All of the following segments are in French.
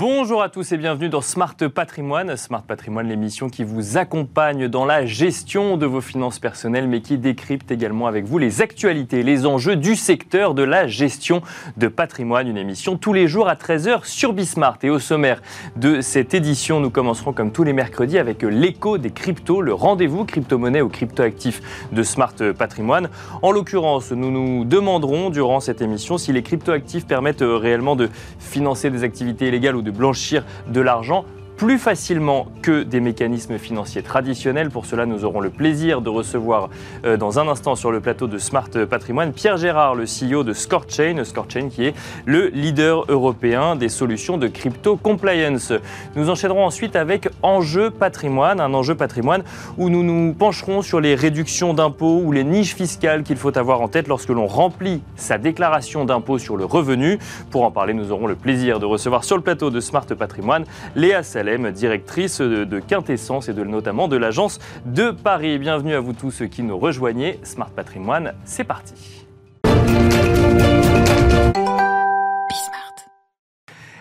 Bonjour à tous et bienvenue dans Smart Patrimoine. Smart Patrimoine, l'émission qui vous accompagne dans la gestion de vos finances personnelles, mais qui décrypte également avec vous les actualités, les enjeux du secteur de la gestion de patrimoine. Une émission tous les jours à 13h sur Bismart. Et au sommaire de cette édition, nous commencerons comme tous les mercredis avec l'écho des cryptos, le rendez-vous crypto-monnaie ou crypto-actifs de Smart Patrimoine. En l'occurrence, nous nous demanderons durant cette émission si les crypto-actifs permettent réellement de financer des activités illégales de blanchir de l'argent plus facilement que des mécanismes financiers traditionnels. Pour cela, nous aurons le plaisir de recevoir euh, dans un instant sur le plateau de Smart Patrimoine Pierre Gérard, le CEO de ScoreChain, ScoreChain qui est le leader européen des solutions de crypto compliance. Nous enchaînerons ensuite avec Enjeu Patrimoine, un enjeu patrimoine où nous nous pencherons sur les réductions d'impôts ou les niches fiscales qu'il faut avoir en tête lorsque l'on remplit sa déclaration d'impôt sur le revenu. Pour en parler, nous aurons le plaisir de recevoir sur le plateau de Smart Patrimoine Léa Directrice de, Quintessence et notamment de l'agence de Paris. Bienvenue à vous tous ceux qui nous rejoignez. Smart Patrimoine, c'est parti.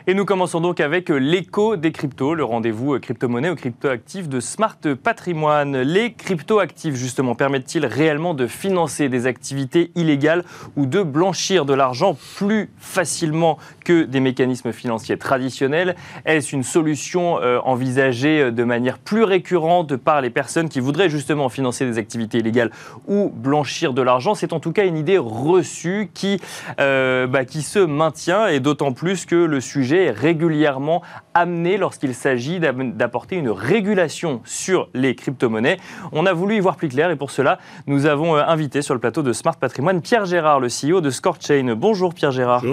Et nous commençons donc avec l'écho des cryptos, le rendez-vous crypto-monnaie ou crypto-actifs de Smart Patrimoine. Les crypto-actifs, justement, permettent-ils réellement de financer des activités illégales ou de blanchir de l'argent plus facilement que des mécanismes financiers traditionnels? Est-ce une solution euh, envisagée de manière plus récurrente par les personnes qui voudraient justement financer des activités illégales ou blanchir de l'argent? C'est en tout cas une idée reçue qui, euh, bah, qui se maintient et d'autant plus que le sujet régulièrement amené lorsqu'il s'agit d'apporter une régulation sur les crypto-monnaies. On a voulu y voir plus clair et pour cela, nous avons euh, invité sur le plateau de Smart Patrimoine Pierre Gérard, le CEO de ScoreChain. Bonjour Pierre Gérard.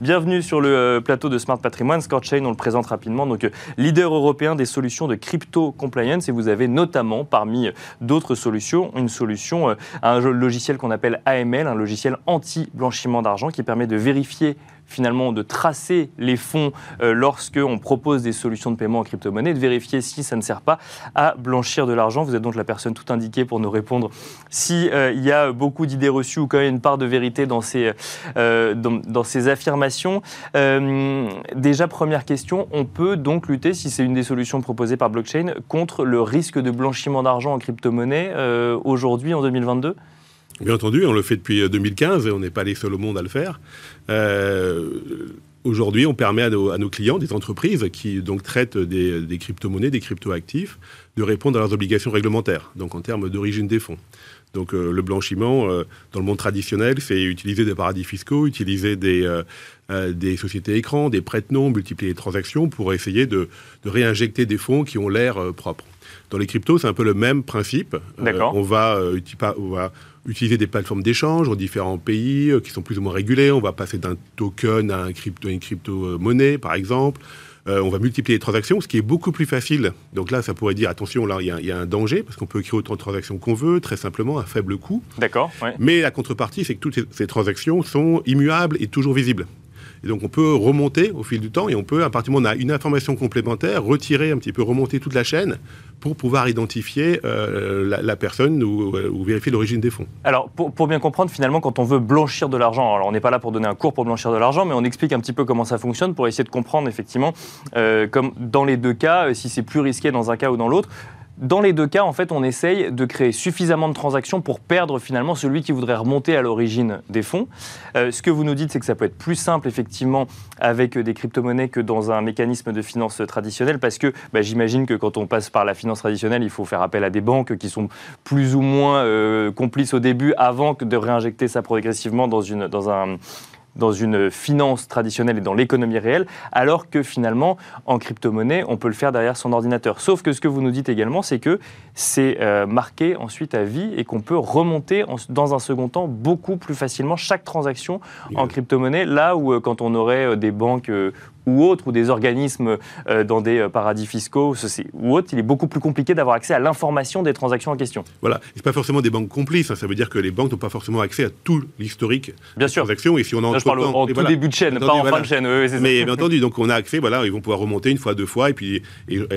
Bienvenue sur le euh, plateau de Smart Patrimoine. ScoreChain, on le présente rapidement, donc euh, leader européen des solutions de crypto compliance et vous avez notamment parmi d'autres solutions une solution, un logiciel qu'on appelle AML, un logiciel anti-blanchiment d'argent qui permet de vérifier finalement de tracer les fonds euh, lorsque on propose des solutions de paiement en crypto-monnaie, de vérifier si ça ne sert pas à blanchir de l'argent. Vous êtes donc la personne tout indiquée pour nous répondre s'il euh, y a beaucoup d'idées reçues ou quand même une part de vérité dans ces, euh, dans, ces affirmations. déjà, première question, on peut donc lutter, si c'est une des solutions proposées par blockchain, contre le risque de blanchiment d'argent en crypto-monnaie aujourd'hui en 2022 Bien entendu, on le fait depuis 2015 et on n'est pas les seuls au monde à le faire. Euh, aujourd'hui, on permet à nos, clients, des entreprises qui donc traitent des, crypto-monnaies, des crypto-actifs, de répondre à leurs obligations réglementaires, donc en termes d'origine des fonds. Donc euh, le blanchiment, euh, dans le monde traditionnel, c'est utiliser des paradis fiscaux, utiliser des, des sociétés écrans, des prête-noms, multiplier les transactions pour essayer de, réinjecter des fonds qui ont l'air propres. Dans les cryptos, c'est un peu le même principe. D'accord. on, va, on va utiliser des plateformes d'échange dans différents pays euh, qui sont plus ou moins régulés. On va passer d'un token à un crypto, une crypto-monnaie, par exemple. Euh, on va multiplier les transactions, ce qui est beaucoup plus facile. Donc là, ça pourrait dire, attention, là, il y, a un danger, parce qu'on peut créer autant de transactions qu'on veut, très simplement, à faible coût. D'accord. Mais la contrepartie, c'est que toutes ces transactions sont immuables et toujours visibles. Donc on peut remonter au fil du temps et on peut, à partir du moment où on a une information complémentaire, retirer un petit peu, remonter toute la chaîne pour pouvoir identifier euh, la, personne euh, ou, vérifier l'origine des fonds. Alors pour, bien comprendre, finalement, quand on veut blanchir de l'argent, alors on n'est pas là pour donner un cours pour blanchir de l'argent, mais on explique un petit peu comment ça fonctionne pour essayer de comprendre effectivement, euh, comme dans les deux cas, si c'est plus risqué dans un cas ou dans l'autre. Dans les deux cas, en fait, on essaye de créer suffisamment de transactions pour perdre finalement celui qui voudrait remonter à l'origine des fonds. Euh, ce que vous nous dites, c'est que ça peut être plus simple effectivement avec des crypto-monnaies que dans un mécanisme de finance traditionnel, parce que bah, j'imagine que quand on passe par la finance traditionnelle, il faut faire appel à des banques qui sont plus ou moins euh, complices au début avant de réinjecter ça progressivement dans, une, dans un dans une finance traditionnelle et dans l'économie réelle, alors que finalement, en crypto-monnaie, on peut le faire derrière son ordinateur. Sauf que ce que vous nous dites également, c'est que c'est euh, marqué ensuite à vie et qu'on peut remonter dans un second temps beaucoup plus facilement chaque transaction en crypto-monnaie, là où euh, quand on aurait euh, des banques ou autres, ou des organismes euh, dans des euh, paradis fiscaux ou autres, il est beaucoup plus compliqué d'avoir accès à l'information des transactions en question. Voilà, ce pas forcément des banques complices, hein. ça veut dire que les banques n'ont pas forcément accès à tout l'historique des transactions. Et si on en je parle en tout début de chaîne, pas en fin de chaîne. mais bien entendu, donc on a accès, voilà, ils vont pouvoir remonter une fois, deux fois, et puis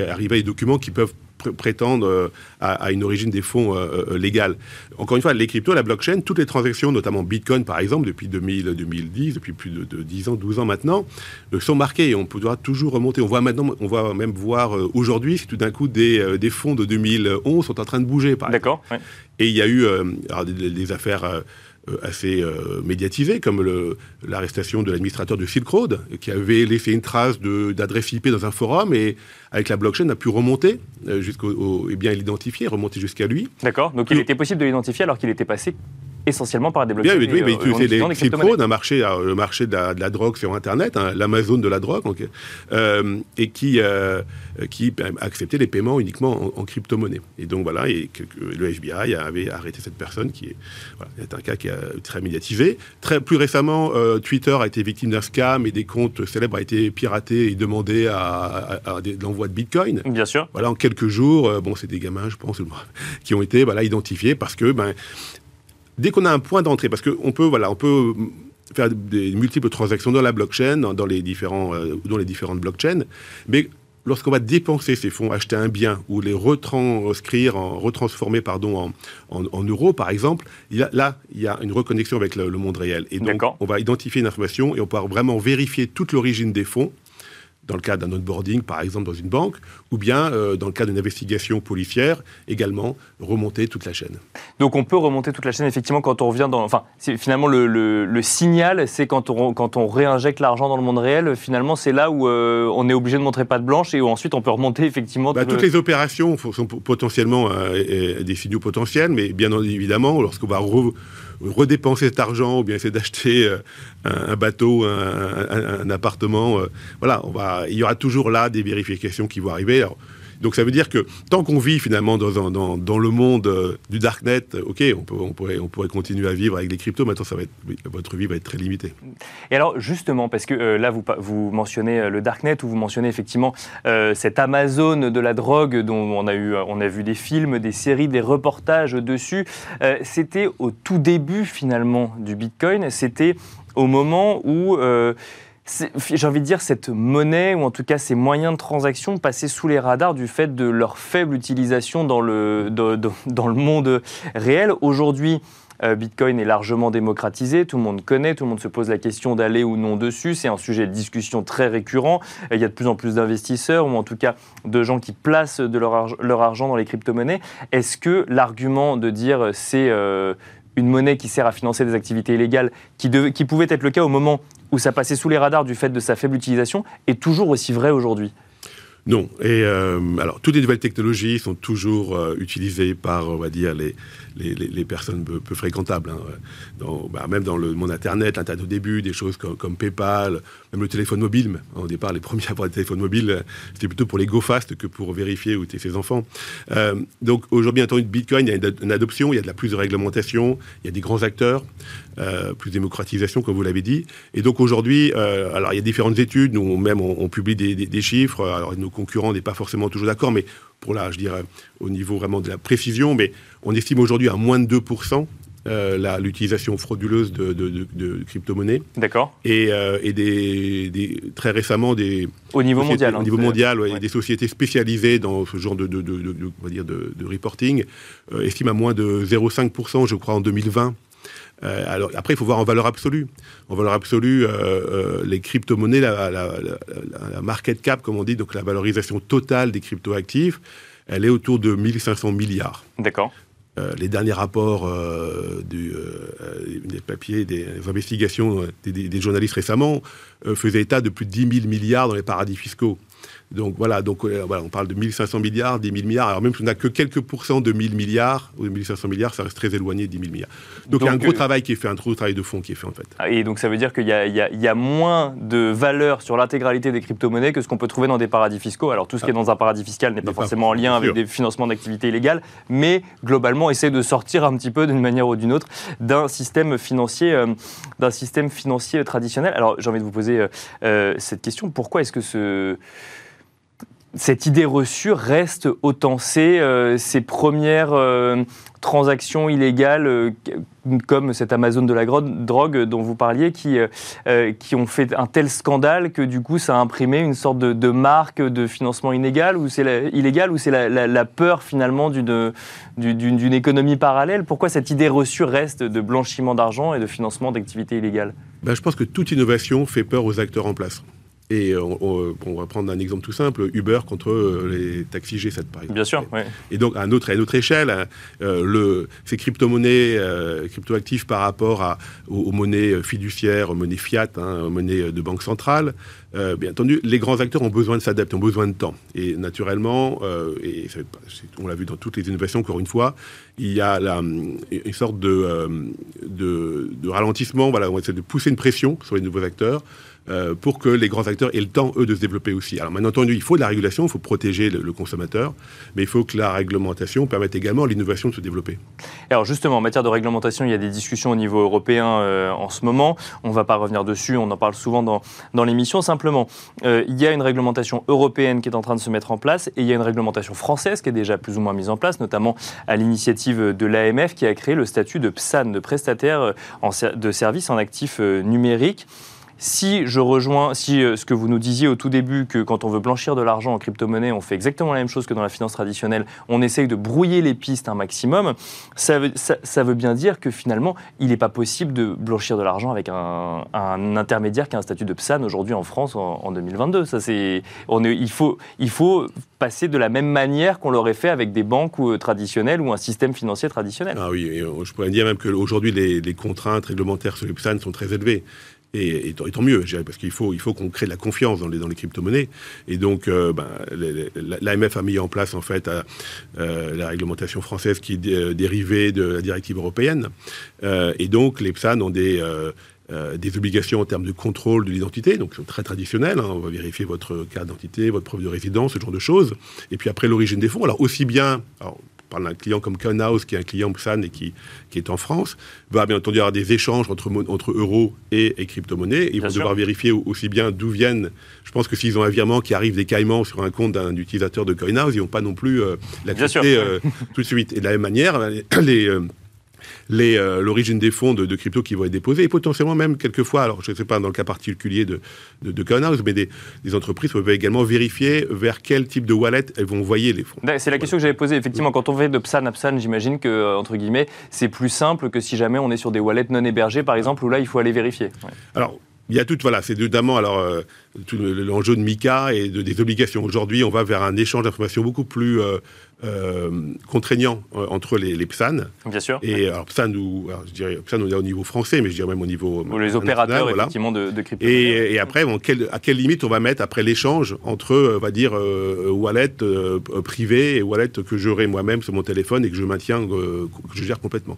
arriver à des documents qui peuvent prétendent euh, à, une origine des fonds légale. Encore une fois, les cryptos, la blockchain, toutes les transactions, notamment Bitcoin par exemple, depuis 2000, 2010, depuis plus de, 10 ans, 12 ans maintenant, sont marquées et on pourra toujours remonter. On voit maintenant, on va même voir aujourd'hui si tout d'un coup des, des, fonds de 2011 sont en train de bouger. D'accord. Et il y a eu des, affaires euh, assez euh, médiatisé, comme l'arrestation de l'administrateur de Silk Road, qui avait laissé une trace d'adresse IP dans un forum et avec la blockchain a pu remonter euh, jusqu'au et bien l'identifier, remonter jusqu'à lui. D'accord. Donc il était possible de l'identifier alors qu'il était passé essentiellement par des blockchains. Bien, oui, mais il utilisait les Silk Road, un marché, le marché de la, drogue sur Internet, hein, l'Amazon de la drogue, et qui qui acceptait les paiements uniquement en, crypto-monnaie. Et donc voilà, et que, le FBI avait arrêté cette personne qui est, voilà, est un cas qui a très médiatisé. Très, plus récemment, euh, Twitter a été victime d'un scam et des comptes célèbres ont été piratés et demandés à, l'envoi de Bitcoin. Bien sûr. Voilà, en quelques jours, euh, bon, c'est des gamins, je pense, qui ont été voilà, identifiés parce que ben, dès qu'on a un point d'entrée, parce qu'on peut, voilà, on peut faire des multiples transactions dans la blockchain, dans, les, différents, euh, dans les différentes blockchains, mais lorsqu'on va dépenser ces fonds, acheter un bien ou les retranscrire, en, retransformer pardon, en, euros, par exemple, là, il y a une reconnexion avec le, le monde réel. Et donc, on va identifier une information et on peut vraiment vérifier toute l'origine des fonds dans le cas d'un onboarding, par exemple, dans une banque, ou bien euh, dans le cas d'une investigation policière, également remonter toute la chaîne. Donc on peut remonter toute la chaîne, effectivement, quand on revient dans... Enfin, finalement, le, le, signal, c'est quand on, quand on réinjecte l'argent dans le monde réel, finalement, c'est là où euh, on est obligé de montrer pas de blanche et où ensuite on peut remonter, effectivement... Bah, toutes les opérations sont potentiellement euh, des signaux potentiels, mais bien évidemment, lorsqu'on va redépenser cet argent ou bien essayer d'acheter un, bateau, un, appartement. voilà, on va, il y aura toujours là des vérifications qui vont arriver. Donc ça veut dire que tant qu'on vit finalement dans, le monde euh, du darknet, ok, on, pourrait, on pourrait continuer à vivre avec les cryptos. Maintenant, ça votre vie va être très limitée. Et alors justement, parce que euh, là vous, vous mentionnez euh, le darknet ou vous mentionnez effectivement cette Amazon de la drogue dont on a eu, on a vu des films, des séries, des reportages dessus. c'était au tout début finalement du Bitcoin. C'était au moment où j'ai envie de dire, cette monnaie, ou en tout cas ces moyens de transaction, passaient sous les radars du fait de leur faible utilisation dans le, dans le monde réel. Aujourd'hui, euh, Bitcoin est largement démocratisé, tout le monde connaît, tout le monde se pose la question d'aller ou non dessus. C'est un sujet de discussion très récurrent. Il y a de plus en plus d'investisseurs, ou en tout cas de gens qui placent de leur, argent dans les crypto-monnaies. Est-ce que l'argument de dire c'est euh, une monnaie qui sert à financer des activités illégales, qui, pouvait être le cas au moment où ça passait sous les radars du fait de sa faible utilisation, est toujours aussi vrai aujourd'hui non. Et euh, alors, toutes les nouvelles technologies sont toujours euh, utilisées par, on va dire, les, les, personnes peu, fréquentables. Hein. Bah, même dans le monde Internet, l'Internet au début, des choses comme, PayPal, même le téléphone mobile. Au départ, les premiers à avoir des téléphones mobiles, c'était plutôt pour les go fast que pour vérifier où étaient ses enfants. Euh, donc aujourd'hui, en tant que Bitcoin, il y a une, adoption, il y a de la plus de réglementation, il y a des grands acteurs. plus de démocratisation, comme vous l'avez dit. Et donc aujourd'hui, alors il y a différentes études, nous même on, publie des, des, chiffres. Concurrent n'est pas forcément toujours d'accord, mais pour là, je dirais, au niveau vraiment de la précision, mais on estime aujourd'hui à moins de 2% euh, l'utilisation frauduleuse de, de, crypto-monnaies. D'accord. Et, euh, et des, très récemment, des. Au niveau mondial. Au niveau mondial, des sociétés spécialisées dans ce genre de, on va dire de, reporting euh, estiment à moins de 0,5%, je crois, en 2020. Euh, alors après, il faut voir en valeur absolue. En valeur absolue, euh, euh, les crypto-monnaies, la, market cap, comme on dit, donc la valorisation totale des crypto-actifs, elle est autour de 1500 milliards. D'accord. les derniers rapports du, des papiers, des investigations des, des journalistes récemment faisaient état de plus de 10 000 milliards dans les paradis fiscaux. Donc voilà, donc euh, voilà, on parle de 1500 milliards, 10 000 milliards. Alors même si on n'a que quelques pourcents de 1000 milliards ou de 1500 milliards, ça reste très éloigné de 10 000 milliards. Donc, il y a un gros euh, travail qui est fait, un gros travail de fond qui est fait en fait. Ah, et donc ça veut dire qu'il y, y, a moins de valeur sur l'intégralité des crypto-monnaies que ce qu'on peut trouver dans des paradis fiscaux. Alors tout ce qui est ah. dans un paradis fiscal n'est pas forcément en lien avec des financements d'activités illégales, mais globalement essaie de sortir un petit peu d'une manière ou d'une autre d'un système financier, euh, d'un système financier traditionnel. Alors j'ai envie de vous poser cette question pourquoi est-ce que ce cette idée reçue reste au C'est euh, ces premières euh, transactions illégales euh, comme cette Amazon de la drogue dont vous parliez qui, qui ont fait un tel scandale que du coup ça a imprimé une sorte de, marque de financement illégal ou c'est illégal ou c'est la, peur finalement d'une, d'une, économie parallèle? Pourquoi cette idée reçue reste de blanchiment d'argent et de financement d'activités illégales? Ben, Je pense que toute innovation fait peur aux acteurs en place. Et on, va prendre un exemple tout simple, Uber contre euh, les taxis G7 par exemple. Bien sûr, oui. Et donc à, un autre, à une autre échelle, hein, euh, le, ces crypto-monnaies, euh, crypto-actifs par rapport à, aux, monnaies fiduciaires, aux monnaies fiat, hein, aux monnaies de banque centrale, bien entendu, les grands acteurs ont besoin de s'adapter, ont besoin de temps. Et naturellement, et on l'a vu dans toutes les innovations, encore une fois, il y a une sorte de, de, de, ralentissement, voilà, on essaie de pousser une pression sur les nouveaux acteurs. Euh, pour que les grands acteurs aient le temps, eux, de se développer aussi. Alors, bien entendu, il faut de la régulation, il faut protéger le, consommateur, mais il faut que la réglementation permette également à l'innovation de se développer. Alors, justement, en matière de réglementation, il y a des discussions au niveau européen euh, en ce moment. On ne va pas revenir dessus, on en parle souvent dans, l'émission. Simplement, euh, il y a une réglementation européenne qui est en train de se mettre en place et il y a une réglementation française qui est déjà plus ou moins mise en place, notamment à l'initiative de l'AMF qui a créé le statut de PSAN, de prestataire de services en actifs numériques. Si je rejoins, si euh, ce que vous nous disiez au tout début, que quand on veut blanchir de l'argent en crypto-monnaie, on fait exactement la même chose que dans la finance traditionnelle, on essaye de brouiller les pistes un maximum, ça veut, ça, veut bien dire que finalement, il n'est pas possible de blanchir de l'argent avec un, intermédiaire qui a un statut de PSAN aujourd'hui en France en, 2022. Ça, c'est, il, faut, il faut passer de la même manière qu'on l'aurait fait avec des banques euh, traditionnelles ou un système financier traditionnel. Ah oui, euh, je pourrais dire même qu'aujourd'hui, les, les contraintes réglementaires sur les PSAN sont très élevées. Et, tant mieux, parce qu'il faut, il faut qu'on crée de la confiance dans les, dans les crypto-monnaies. Et donc, euh, ben, l'AMF a mis en place, en fait, euh, la réglementation française qui est euh, dérivée de la directive européenne. et donc, les PSAN ont des... des obligations en termes de contrôle de l'identité, donc très traditionnelles. Hein. on va vérifier votre carte d'identité, votre preuve de résidence, ce genre de choses. Et puis après, l'origine des fonds. Alors, aussi bien, parle d'un client comme Coinhouse, qui est un client Psan et qui, qui est en France, va bien entendu avoir des échanges entre, entre euros et, crypto-monnaies. Ils vont devoir vérifier aussi bien d'où viennent. Je pense que s'ils ont un virement qui arrive des caïmans sur un compte d'un utilisateur de Coinhouse, ils vont pas non plus euh, l'accepter euh, tout de suite. Et de la même manière, les. Euh, euh, l'origine des fonds de, crypto qui vont être déposés et potentiellement même quelquefois, alors je ne sais pas dans le cas particulier de, de, de mais des, entreprises peuvent également vérifier vers quel type de wallet elles vont envoyer les fonds. C'est la question que j'avais posée. Effectivement, quand on fait de PSAN à PSAN, j'imagine que, euh, entre guillemets, c'est plus simple que si jamais on est sur des wallets non hébergés, par exemple, où là, il faut aller vérifier. Alors, il y a tout, voilà, c'est notamment alors euh, l'enjeu de MICA et de, des obligations. Aujourd'hui, on va vers un échange d'informations beaucoup plus euh, euh, contraignant entre les, les, PSAN. Bien sûr. Et alors PSAN, ou, je dirais PSAN on est au niveau français, mais je dirais même au niveau ou les opérateurs effectivement de, de crypto. Et, et, après, à quelle limite on va mettre après l'échange entre, on va dire, wallet privé et wallet que j'aurai moi-même sur mon téléphone et que je maintiens, que je gère complètement.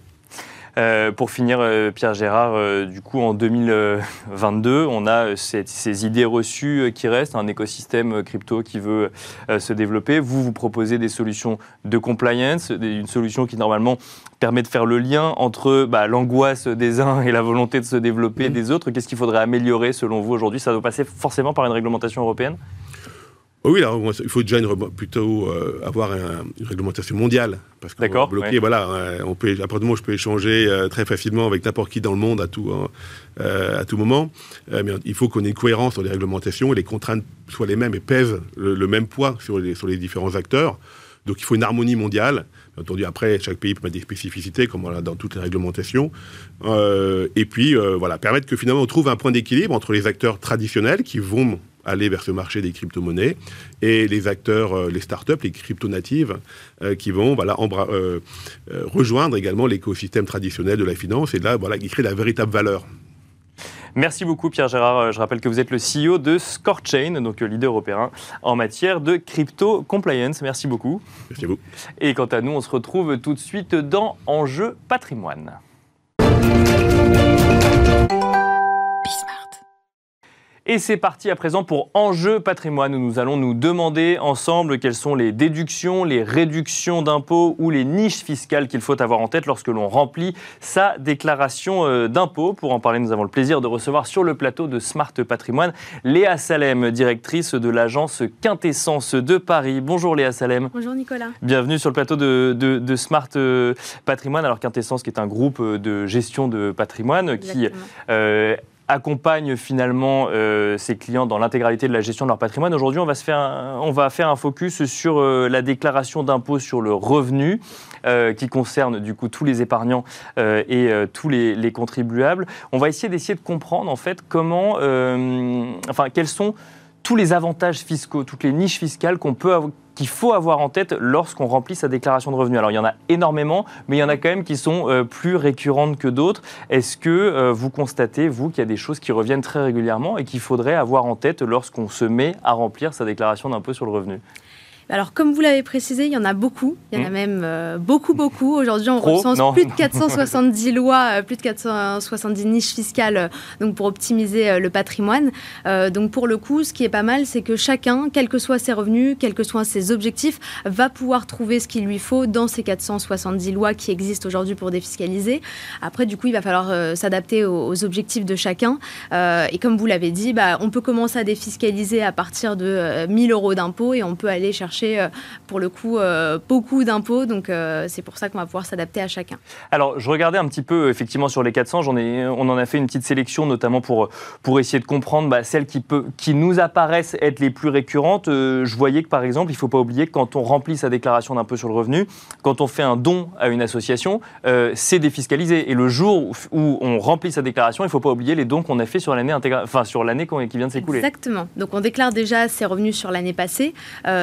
Euh, pour finir, euh, Pierre Gérard, euh, du coup, en 2022, on a ces idées reçues qui restent, un écosystème crypto qui veut se développer. Vous, vous proposez des solutions de compliance, une solution qui normalement permet de faire le lien entre bah, l'angoisse des uns et la volonté de se développer mmh. des autres. Qu'est-ce qu'il faudrait améliorer selon vous aujourd'hui? Ça doit passer forcément par une réglementation européenne? Oui, alors, il faut déjà plutôt euh, avoir une réglementation mondiale. Parce qu'on D'accord, bloquer, voilà, euh, on peut, après moi, je peux échanger euh, très facilement avec n'importe qui dans le monde à tout, hein, à tout moment. mais il faut qu'on ait une cohérence sur les réglementations et les contraintes soient les mêmes et pèsent le, même poids sur les, sur les différents acteurs. Donc il faut une harmonie mondiale. Bien entendu, après, chaque pays peut mettre des spécificités, comme dans toutes les réglementations. et puis, voilà, permettre que finalement on trouve un point d'équilibre entre les acteurs traditionnels qui vont aller vers ce marché des crypto-monnaies et les acteurs, euh, les startups, les crypto-natives euh, qui vont voilà, euh, rejoindre également l'écosystème traditionnel de la finance et là, voilà, qui crée la véritable valeur. Merci beaucoup Pierre Gérard. Je rappelle que vous êtes le CEO de ScoreChain, donc leader européen en matière de crypto compliance. Merci beaucoup. Merci à vous. Et quant à nous, on se retrouve tout de suite dans Enjeu patrimoine. Et c'est parti à présent pour Enjeu patrimoine où nous allons nous demander ensemble quelles sont les déductions, les réductions d'impôts ou les niches fiscales qu'il faut avoir en tête lorsque l'on remplit sa déclaration euh, d'impôt. Pour en parler, nous avons le plaisir de recevoir sur le plateau de Smart Patrimoine Léa Salem, directrice de l'agence Quintessence de Paris. Bonjour Léa Salem. Bonjour Nicolas. Bienvenue sur le plateau de, Smart euh, Patrimoine. Alors Quintessence qui est un groupe euh, de gestion de patrimoine qui accompagne finalement euh, ses clients dans l'intégralité de la gestion de leur patrimoine. Aujourd'hui, on, va faire un, focus sur euh, la déclaration d'impôt sur le revenu, euh, qui concerne du coup tous les épargnants et tous les, contribuables. On va essayer d'essayer de comprendre en fait comment, enfin, quels sont tous les avantages fiscaux, toutes les niches fiscales qu'il faut avoir en tête lorsqu'on remplit sa déclaration de revenus. Alors il y en a énormément, mais il y en a quand même qui sont euh, plus récurrentes que d'autres. Est-ce que euh, vous constatez, vous, qu'il y a des choses qui reviennent très régulièrement et qu'il faudrait avoir en tête lorsqu'on se met à remplir sa déclaration d'impôt sur le revenu? Alors, comme vous l'avez précisé, il y en a beaucoup. Il y en a hmm. même euh, beaucoup, beaucoup. Aujourd'hui, on recense plus de 470 lois, euh, plus de 470 niches fiscales euh, donc pour optimiser le patrimoine. donc, pour le coup, ce qui est pas mal, c'est que chacun, quels que soient ses revenus, quels que soient ses objectifs, va pouvoir trouver ce qu'il lui faut dans ces 470 lois qui existent aujourd'hui pour défiscaliser. Après, du coup, il va falloir s'adapter aux, objectifs de chacun. et comme vous l'avez dit, bah, on peut commencer à défiscaliser à partir de 1000 euros d'impôts et on peut aller chercher euh, pour le coup, euh, beaucoup d'impôts. Donc, euh, c'est pour ça qu'on va pouvoir s'adapter à chacun. Alors, je regardais un petit peu, effectivement, sur les 400. J'en ai, on en a fait une petite sélection, notamment pour, pour essayer de comprendre bah, celles qui, peut, qui nous apparaissent être les plus récurrentes. je voyais que, par exemple, il ne faut pas oublier que quand on remplit sa déclaration d'impôt sur le revenu, quand on fait un don à une association, c'est défiscalisé. Et le jour où on remplit sa déclaration, il ne faut pas oublier les dons qu'on a fait sur l'année enfin, sur l'année qui vient de s'écouler. Exactement. Donc, on déclare déjà ses revenus sur l'année passée.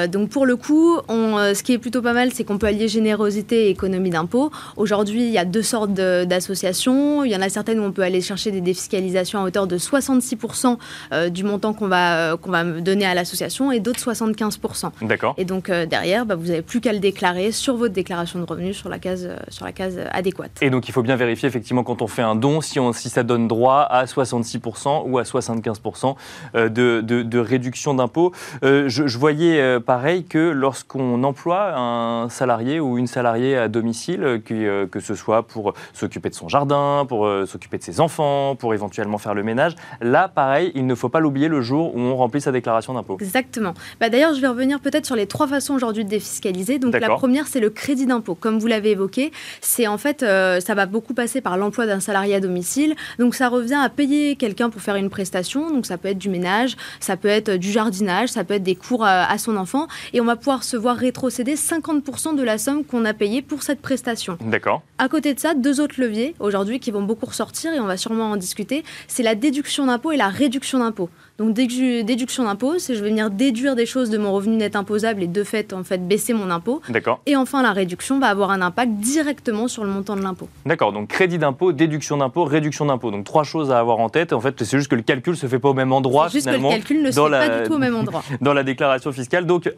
donc, pour le coup, euh, ce qui est plutôt pas mal, c'est qu'on peut allier générosité et économie d'impôt. Aujourd'hui, il y a deux sortes d'associations. Il y en a certaines où on peut aller chercher des défiscalisations à hauteur de 66% euh, du montant qu'on va, euh, qu'on va donner à l'association et d'autres 75%. D'accord. Et donc derrière, bah, vous n'avez plus qu'à le déclarer sur votre déclaration de revenus sur la case, sur la case adéquate. Et donc il faut bien vérifier effectivement quand on fait un don si, on, si ça donne droit à 66% ou à 75% de, de, de, réduction d'impôt. je, je, voyais pareil que lorsqu'on emploie un salarié ou une salariée à domicile, euh, que ce soit pour s'occuper de son jardin, pour euh, s'occuper de ses enfants, pour éventuellement faire le ménage, là, pareil, il ne faut pas l'oublier le jour où on remplit sa déclaration d'impôt. Exactement. Bah, D'ailleurs, je vais revenir peut-être sur les trois façons aujourd'hui de défiscaliser. Donc la première, c'est le crédit d'impôt. Comme vous l'avez évoqué, c'est en fait, euh, ça va beaucoup passer par l'emploi d'un salarié à domicile. Donc ça revient à payer quelqu'un pour faire une prestation. Donc ça peut être du ménage, ça peut être du jardinage, ça peut être des cours à, à son enfant. Et on va pouvoir se voir rétrocéder 50% de la somme qu'on a payée pour cette prestation. D'accord. À côté de ça, deux autres leviers aujourd'hui qui vont beaucoup ressortir et on va sûrement en discuter, c'est la déduction d'impôt et la réduction d'impôt. Donc déduction d'impôt, c'est je vais venir déduire des choses de mon revenu net imposable et de fait en fait baisser mon impôt. D'accord. Et enfin la réduction va avoir un impact directement sur le montant de l'impôt. D'accord. Donc crédit d'impôt, déduction d'impôt, réduction d'impôt. Donc trois choses à avoir en tête. En fait, c'est juste que le calcul se fait pas au même endroit. Juste que le calcul ne se fait pas du tout au même endroit. dans la déclaration fiscale. Donc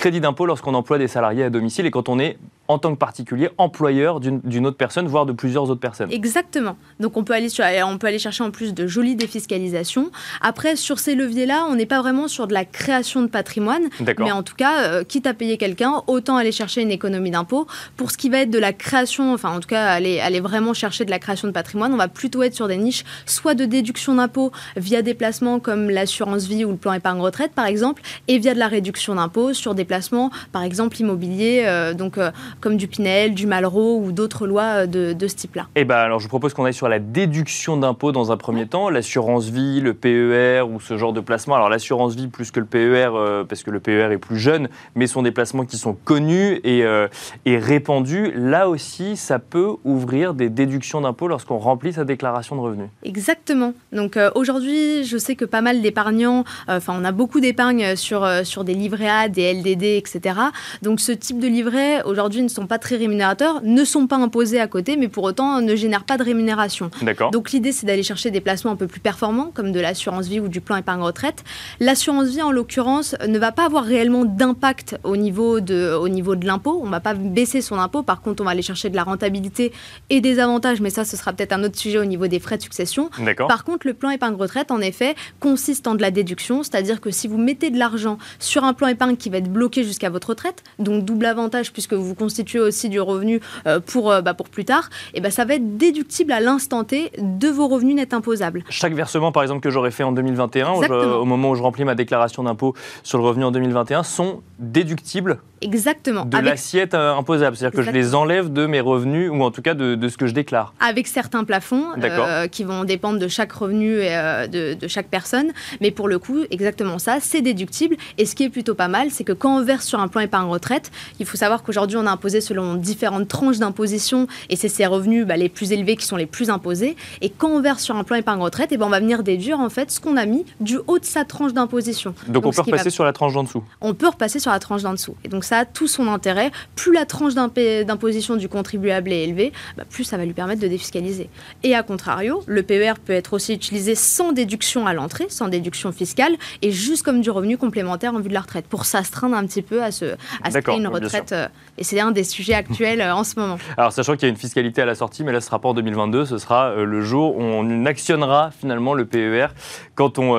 crédit d'impôt lorsqu'on emploie des salariés à domicile et quand on est en tant que particulier employeur d'une autre personne, voire de plusieurs autres personnes. Exactement. Donc on peut aller, sur, on peut aller chercher en plus de jolies défiscalisations. Après, sur ces leviers-là, on n'est pas vraiment sur de la création de patrimoine, mais en tout cas, euh, quitte à payer quelqu'un, autant aller chercher une économie d'impôt. Pour ce qui va être de la création, enfin en tout cas, aller, aller vraiment chercher de la création de patrimoine, on va plutôt être sur des niches, soit de déduction d'impôt via des placements comme l'assurance vie ou le plan épargne retraite par exemple, et via de la réduction d'impôt sur des placements, par exemple immobilier, euh, donc euh, comme du Pinel, du Malraux ou d'autres lois euh, de, ce type-là. Eh ben alors je propose qu'on aille sur la déduction d'impôts dans un premier temps, l'assurance vie, le PER ou ce genre de placement. Alors l'assurance vie plus que le PER euh, parce que le PER est plus jeune, mais sont des placements qui sont connus et, euh, et répandus. Là aussi, ça peut ouvrir des déductions d'impôts lorsqu'on remplit sa déclaration de revenus. Exactement. Donc aujourd'hui, je sais que pas mal d'épargnants, enfin on a beaucoup d'épargne sur, sur des livrets A, des LDD, etc. Donc ce type de livret aujourd'hui sont pas très rémunérateurs, ne sont pas imposés à côté, mais pour autant ne génèrent pas de rémunération. Donc l'idée, c'est d'aller chercher des placements un peu plus performants, comme de l'assurance vie ou du plan épargne retraite. L'assurance vie, en l'occurrence, ne va pas avoir réellement d'impact au niveau de, au niveau de l'impôt. On ne va pas baisser son impôt. Par contre, on va aller chercher de la rentabilité et des avantages, mais ça, ce sera peut-être un autre sujet au niveau des frais de succession. Par contre, le plan épargne retraite, en effet, consiste en de la déduction, c'est-à-dire que si vous mettez de l'argent sur un plan épargne qui va être bloqué jusqu'à votre retraite, donc double avantage puisque vous constituez aussi du revenu euh, pour, euh, bah, pour plus tard, et eh ben ça va être déductible à l'instant T de vos revenus nets imposables. Chaque versement, par exemple, que j'aurais fait en 2021, au moment où je remplis ma déclaration d'impôt sur le revenu en 2021, sont déductibles Exactement. De l'assiette euh, imposable, c'est-à-dire que je les enlève de mes revenus, ou en tout cas de, ce que je déclare. Avec certains plafonds euh, qui vont dépendre de chaque revenu et euh, de, chaque personne. Mais pour le coup, exactement ça, c'est déductible. Et ce qui est plutôt pas mal, c'est que quand on verse sur un plan épargne retraite, il faut savoir qu'aujourd'hui, on a imposé selon différentes tranches d'imposition, et c'est ces revenus bah, les plus élevés qui sont les plus imposés. Et quand on verse sur un plan épargne retraite, et ben, on va venir déduire en fait ce qu'on a mis du haut de sa tranche d'imposition. Donc, on peut repasser sur la tranche d'en dessous On peut repasser sur la tranche d'en dessous. Et donc ça a tout son intérêt. Plus la tranche d'imposition du contribuable est élevée, bah, plus ça va lui permettre de défiscaliser. Et à contrario, le PER peut être aussi utilisé sans déduction à l'entrée, sans déduction fiscale, et juste comme du revenu complémentaire en vue de la retraite, pour s'astreindre un petit peu à ce, à ce une retraite. Euh, et c'est un des sujets actuels euh, en ce moment. Alors sachant qu'il y a une fiscalité à la sortie, mais là ce rapport 2022, ce sera euh, le jour où on actionnera finalement le PER quand on,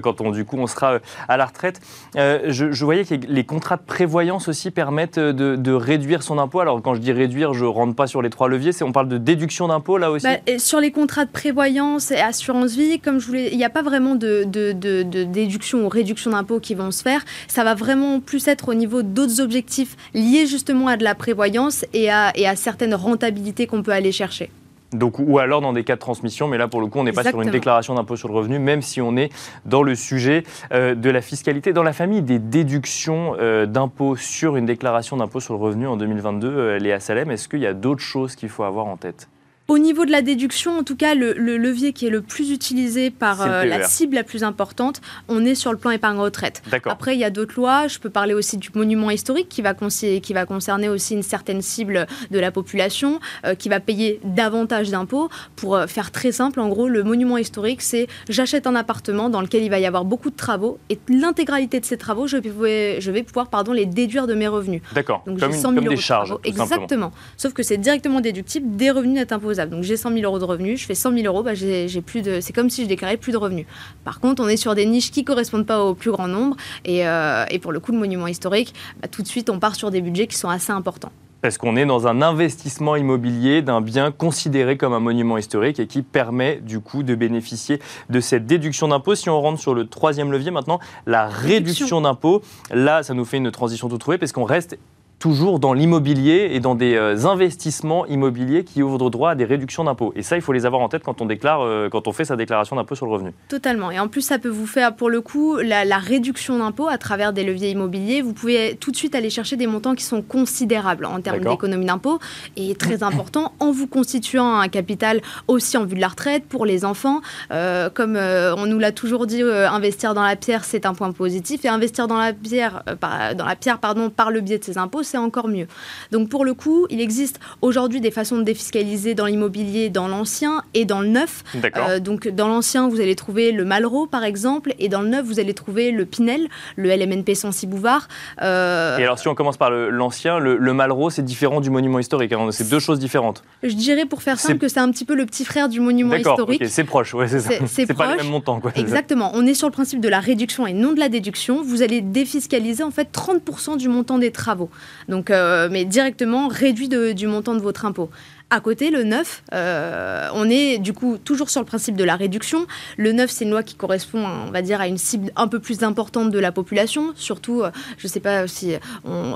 quand on du coup on sera à la retraite. je, je voyais que les contrats de prévoyance aussi permettent de, réduire son impôt Alors quand je dis réduire, je ne rentre pas sur les trois leviers, c'est on parle de déduction d'impôt là aussi bah, Sur les contrats de prévoyance et assurance vie, comme je voulais, il n'y a pas vraiment de, déduction ou réduction d'impôt qui vont se faire. Ça va vraiment plus être au niveau d'autres objectifs liés justement à de la prévoyance et à, et à certaines rentabilités qu'on peut aller chercher. Donc, ou alors dans des cas de transmission, mais là pour le coup on n'est pas sur une déclaration d'impôt sur le revenu, même si on est dans le sujet euh, de la fiscalité. Dans la famille des déductions euh, d'impôt sur une déclaration d'impôt sur le revenu en 2022, euh, Léa Salem, est-ce qu'il y a d'autres choses qu'il faut avoir en tête? Au niveau de la déduction, en tout cas, le, levier qui est le plus utilisé par euh, la cible la plus importante, on est sur le plan épargne retraite. Après, il y a d'autres lois. Je peux parler aussi du monument historique qui va, qui va concerner aussi une certaine cible de la population euh, qui va payer davantage d'impôts. Pour euh, faire très simple, en gros, le monument historique, c'est j'achète un appartement dans lequel il va y avoir beaucoup de travaux et l'intégralité de ces travaux, je vais, je vais pouvoir pardon, les déduire de mes revenus. D'accord. Donc, comme, 100 000 des charges. Exactement. Sauf que c'est directement déductible des revenus net Donc j'ai 100 000 euros de revenus, je fais 100 000 euros, bah, j'ai plus de, c'est comme si je déclarais plus de revenus. Par contre, on est sur des niches qui correspondent pas au plus grand nombre, et, euh, pour le coup, le monument historique, bah, tout de suite, on part sur des budgets qui sont assez importants. Parce qu'on est dans un investissement immobilier d'un bien considéré comme un monument historique et qui permet du coup de bénéficier de cette déduction d'impôt. Si on rentre sur le troisième levier maintenant, la réduction d'impôt, là ça nous fait une transition tout trouvée parce qu'on reste toujours dans l'immobilier et dans des euh, investissements immobiliers qui ouvrent droit à des réductions d'impôts. Et ça, il faut les avoir en tête quand on déclare, euh, quand on fait sa déclaration d'impôt sur le revenu. Totalement. Et en plus, ça peut vous faire, pour le coup, la, réduction d'impôts à travers des leviers immobiliers. Vous pouvez tout de suite aller chercher des montants qui sont considérables en termes d'économie d'impôts et très important en vous constituant un capital aussi en vue de la retraite pour les enfants. Euh, comme on nous l'a toujours dit, investir dans la pierre, c'est un point positif. Et investir dans la pierre, par, dans la pierre pardon, par le biais de ses impôts, c'est encore mieux. Donc pour le coup, il existe aujourd'hui des façons de défiscaliser dans l'immobilier, dans l'ancien et dans le neuf. Euh, donc dans l'ancien, vous allez trouver le Malraux par exemple, et dans le neuf, vous allez trouver le Pinel, le LMNP Sancy Bouvard. Euh, et alors si on commence par l'ancien, le, le, Malraux, c'est différent du monument historique. Hein. c'est deux choses différentes. Je dirais pour faire simple que c'est un petit peu le petit frère du monument historique. c'est proche, ouais, c'est ça. C'est pas le même montant. Quoi. Exactement. On est sur le principe de la réduction et non de la déduction. Vous allez défiscaliser en fait 30% du montant des travaux. Donc, euh, mais directement réduit du montant de votre impôt. À côté, le neuf, euh, on est du coup toujours sur le principe de la réduction. Le neuf, c'est une loi qui correspond, on va dire, à une cible un peu plus importante de la population. Surtout, euh, je ne sais pas si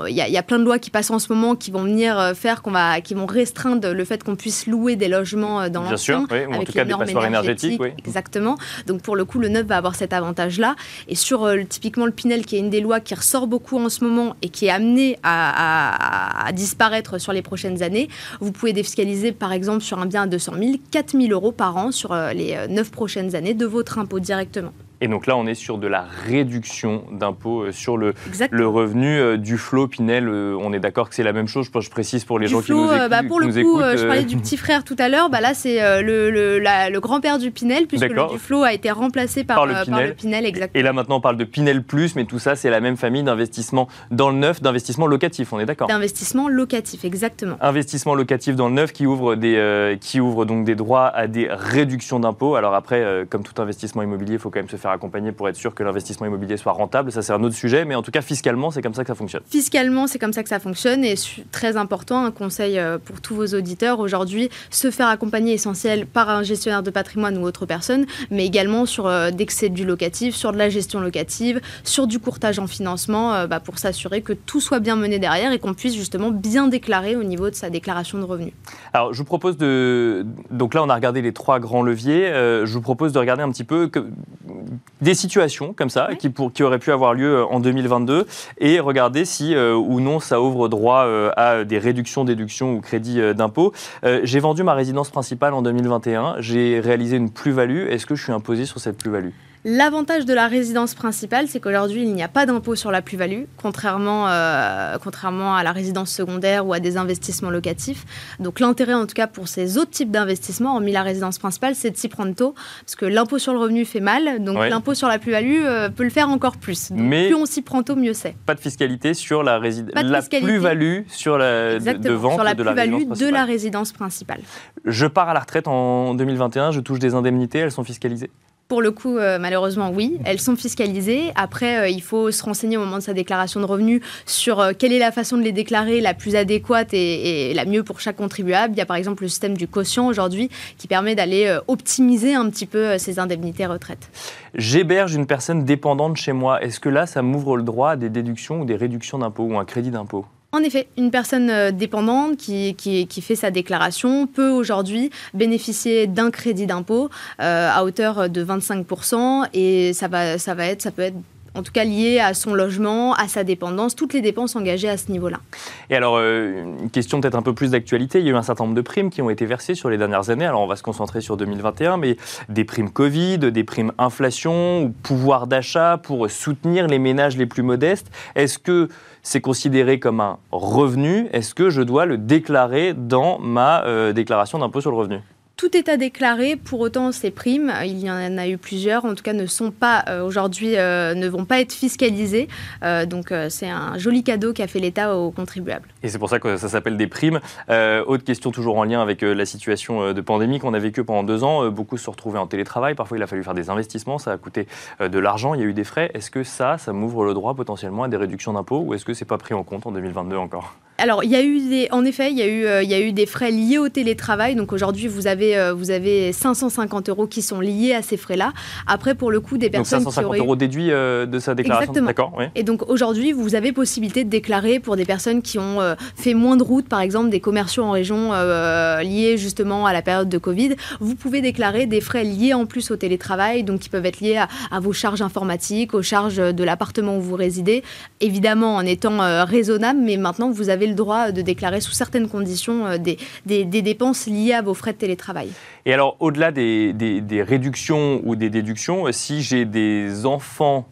il y, a plein de lois qui passent en ce moment qui vont venir euh, faire qu'on va, qui vont restreindre le fait qu'on puisse louer des logements dans l'ancien, oui, avec en tout cas des passoires énergétiques. Oui. Exactement. Donc pour le coup, le neuf va avoir cet avantage-là. Et sur typiquement le Pinel, qui est une des lois qui ressort beaucoup en ce moment et qui est amenée à, à disparaître sur les prochaines années, vous pouvez défiscaliser par exemple sur un bien à 200 000, 4 000 euros par an sur euh, les 9 euh, prochaines années de votre impôt directement. Et donc là, on est sur de la réduction d'impôts sur le, le revenu du flot Pinel. on est d'accord que c'est la même chose. Je, je précise pour les gens qui nous, écoutent, bah pour le coup, je parlais du petit frère tout à l'heure. Bah là, c'est le, le, grand-père du Pinel, puisque le Duflo a été remplacé par, le, Pinel. exactement. Et là, maintenant, on parle de Pinel Plus, mais tout ça, c'est la même famille d'investissement dans le neuf, d'investissement locatif, on est d'accord D'investissement locatif, exactement. Investissement locatif dans le neuf qui ouvre, des, euh, qui ouvre donc des droits à des réductions d'impôts. Alors après, euh, comme tout investissement immobilier, il faut quand même se faire accompagner pour être sûr que l'investissement immobilier soit rentable. Ça, c'est un autre sujet, mais en tout cas, fiscalement, c'est comme ça que ça fonctionne. Fiscalement, c'est comme ça que ça fonctionne. Et très important, un conseil euh, pour tous vos auditeurs aujourd'hui, se faire accompagner essentiel par un gestionnaire de patrimoine ou autre personne, mais également sur d'excès du locatif, sur de la gestion locative, sur du courtage en financement, bah, pour s'assurer que tout soit bien mené derrière et qu'on puisse justement bien déclarer au niveau de sa déclaration de revenus. Alors, je vous propose de. Donc là, on a regardé les trois grands leviers. Euh, je vous propose de regarder un petit peu que... des situations comme ça qui, pour... qui auraient pu avoir lieu euh, en 2022 et regarder si euh, ou non ça ouvre droit à des réductions, déductions ou crédits d'impôt. j'ai vendu ma résidence principale en 2021. J'ai réalisé une plus-value. Est-ce que je suis imposé sur cette plus-value? L'avantage de la résidence principale, c'est qu'aujourd'hui, il n'y a pas d'impôt sur la plus-value, contrairement, euh, contrairement à la résidence secondaire ou à des investissements locatifs. Donc l'intérêt, en tout cas, pour ces autres types d'investissements, hormis la résidence principale, c'est de s'y prendre tôt, parce que l'impôt sur le revenu fait mal, donc l'impôt sur la plus-value euh, peut le faire encore plus. Mais plus on s'y prend tôt, mieux c'est. Pas de fiscalité sur la, la plus-value sur la de vente sur la plus-value de la résidence principale. Je pars à la retraite en 2021, je touche des indemnités, elles sont fiscalisées pour le coup, euh, malheureusement, oui, elles sont fiscalisées. Après, euh, il faut se renseigner au moment de sa déclaration de revenus sur euh, quelle est la façon de les déclarer la plus adéquate et, la mieux pour chaque contribuable. Il y a par exemple le système du quotient aujourd'hui qui permet d'aller optimiser un petit peu ces indemnités retraite. J'héberge une personne dépendante chez moi. Est-ce que là, ça m'ouvre le droit à des déductions ou des réductions d'impôts ou un crédit d'impôt? En effet, une personne euh, dépendante qui, qui, fait sa déclaration peut aujourd'hui bénéficier d'un crédit d'impôt euh, à hauteur de 25% et ça, va, ça, va être, ça peut être en tout cas lié à son logement, à sa dépendance, toutes les dépenses engagées à ce niveau-là. Et alors, euh, une question peut-être un peu plus d'actualité, il y a eu un certain nombre de primes qui ont été versées sur les dernières années, alors on va se concentrer sur 2021, mais des primes Covid, des primes inflation ou pouvoir d'achat pour soutenir les ménages les plus modestes. Est-ce que c'est considéré comme un revenu? Est-ce que je dois le déclarer dans ma euh, déclaration d'impôt sur le revenu? Tout est à déclarer. Pour autant, ces primes, il y en a eu plusieurs, en tout cas, ne sont pas euh, aujourd'hui, euh, ne vont pas être fiscalisées. Euh, donc, c'est un joli cadeau qu'a fait l'État aux contribuables. Et c'est pour ça que ça s'appelle des primes. autre question, toujours en lien avec la situation de pandémie qu'on a vécue pendant deux ans. beaucoup se retrouvaient en télétravail. Parfois, il a fallu faire des investissements. Ça a coûté de l'argent. Il y a eu des frais. Est-ce que ça, ça m'ouvre le droit potentiellement à des réductions d'impôts ou est-ce que c'est pas pris en compte en 2022 encore? Alors, il y a eu des, en effet, il y, a eu, il y a eu des frais liés au télétravail. Donc aujourd'hui, vous avez euh, vous avez 550 euros qui sont liés à ces frais-là. Après, pour le coup, des personnes donc 550 euros déduits euh, de sa déclaration. Exactement. D'accord. Et donc aujourd'hui, vous avez possibilité de déclarer pour des personnes qui ont euh, fait moins de routes, par exemple des commerciaux en région liés justement à la période de Covid. Vous pouvez déclarer des frais liés en plus au télétravail, donc qui peuvent être liés à, vos charges informatiques, aux charges de l'appartement où vous résidez, évidemment en étant raisonnable. Mais maintenant, vous avez le droit de déclarer sous certaines conditions des, des, des dépenses liées à vos frais de télétravail. Et alors, au-delà des, réductions ou des déductions, si j'ai des enfants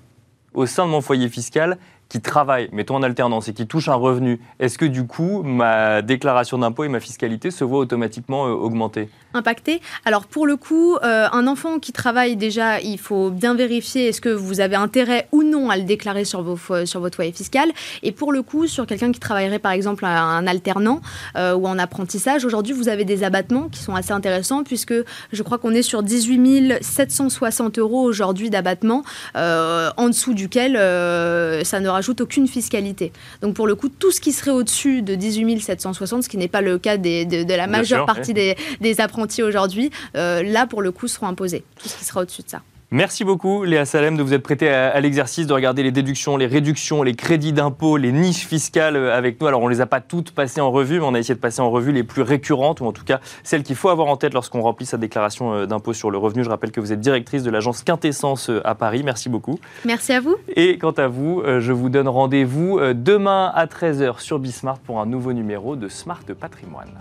au sein de mon foyer fiscal qui travaillent, mettons en alternance, et qui touchent un revenu, est-ce que du coup, ma déclaration d'impôt et ma fiscalité se voient automatiquement euh, augmenter? Impacté. Alors pour le coup, euh, un enfant qui travaille déjà, il faut bien vérifier est-ce que vous avez intérêt ou non à le déclarer sur, vos, sur votre foyer fiscal. Et pour le coup, sur quelqu'un qui travaillerait par exemple un alternant euh, ou en apprentissage, aujourd'hui vous avez des abattements qui sont assez intéressants puisque je crois qu'on est sur 18 760 euros aujourd'hui d'abattement euh, en dessous duquel ça ne rajoute aucune fiscalité. Donc pour le coup, tout ce qui serait au-dessus de 18 760, ce qui n'est pas le cas de, la majeure partie des, des apprentissages, aujourd'hui, euh, là, pour le coup, seront imposés. Tout ce qui sera au-dessus de ça. Merci beaucoup Léa Salem de vous être prêtée à, l'exercice de regarder les déductions, les réductions, les crédits d'impôt, les niches fiscales euh, avec nous. Alors on ne les a pas toutes passées en revue, mais on a essayé de passer en revue les plus récurrentes, ou en tout cas celles qu'il faut avoir en tête lorsqu'on remplit sa déclaration euh, d'impôt sur le revenu. Je rappelle que vous êtes directrice de l'agence Quintessence à Paris. Merci beaucoup. Merci à vous. Et quant à vous, je vous donne rendez-vous demain à 13h sur Bismart pour un nouveau numéro de Smart Patrimoine.